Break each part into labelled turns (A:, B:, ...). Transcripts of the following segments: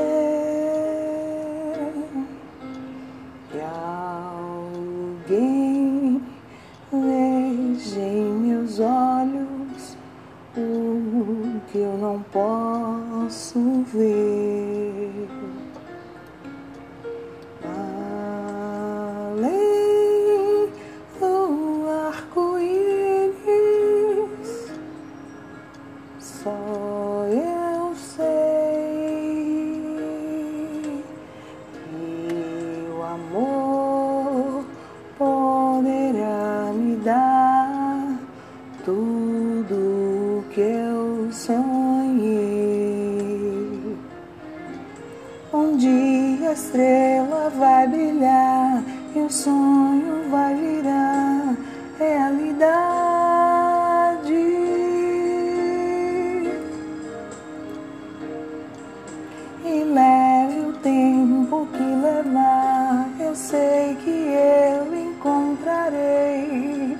A: there. Poderá me dar tudo que eu sonhei. Um dia a estrela vai brilhar e o sonho vai virar realidade. E leve o tempo que levar, eu sei que eu encontrarei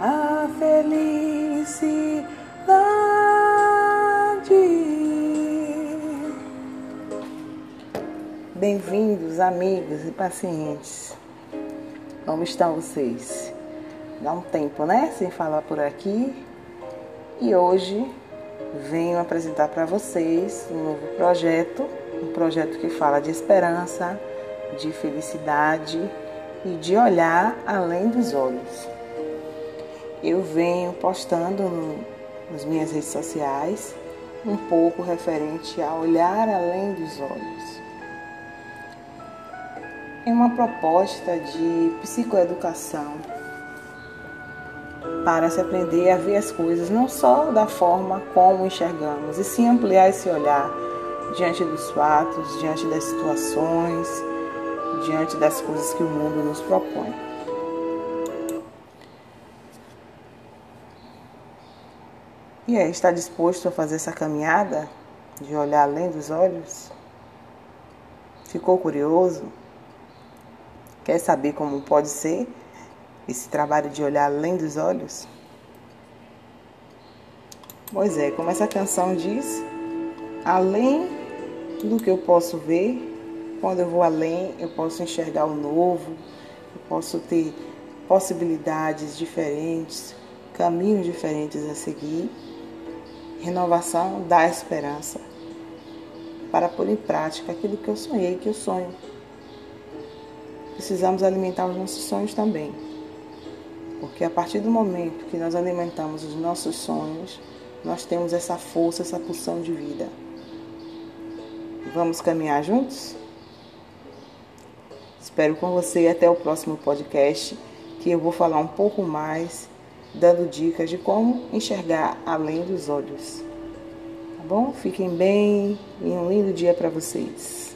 A: a felicidade. Bem-vindos, amigos e pacientes. Como estão vocês? Dá um tempo, né? Sem falar por aqui. E hoje venho apresentar para vocês um novo projeto, um projeto que fala de esperança, de felicidade e de olhar além dos olhos. Eu venho postando no, nas minhas redes sociais um pouco referente a olhar além dos olhos. É uma proposta de psicoeducação para se aprender a ver as coisas não só da forma como enxergamos, e sim ampliar esse olhar diante dos fatos, diante das situações, diante das coisas que o mundo nos propõe. E aí, está disposto a fazer essa caminhada de olhar além dos olhos? Ficou curioso? Quer saber como pode ser esse trabalho de olhar além dos olhos? Pois é, como essa canção diz, além do que eu posso ver, quando eu vou além, eu posso enxergar o novo, eu posso ter possibilidades diferentes, caminhos diferentes a seguir. Renovação dá esperança para pôr em prática aquilo que eu sonhei, que eu sonho. Precisamos alimentar os nossos sonhos também. Porque a partir do momento que nós alimentamos os nossos sonhos, nós temos essa força, essa pulsão de vida. Vamos caminhar juntos? Espero com você até o próximo podcast, que eu vou falar um pouco mais, dando dicas de como enxergar além dos olhos. Tá bom? Fiquem bem e um lindo dia para vocês.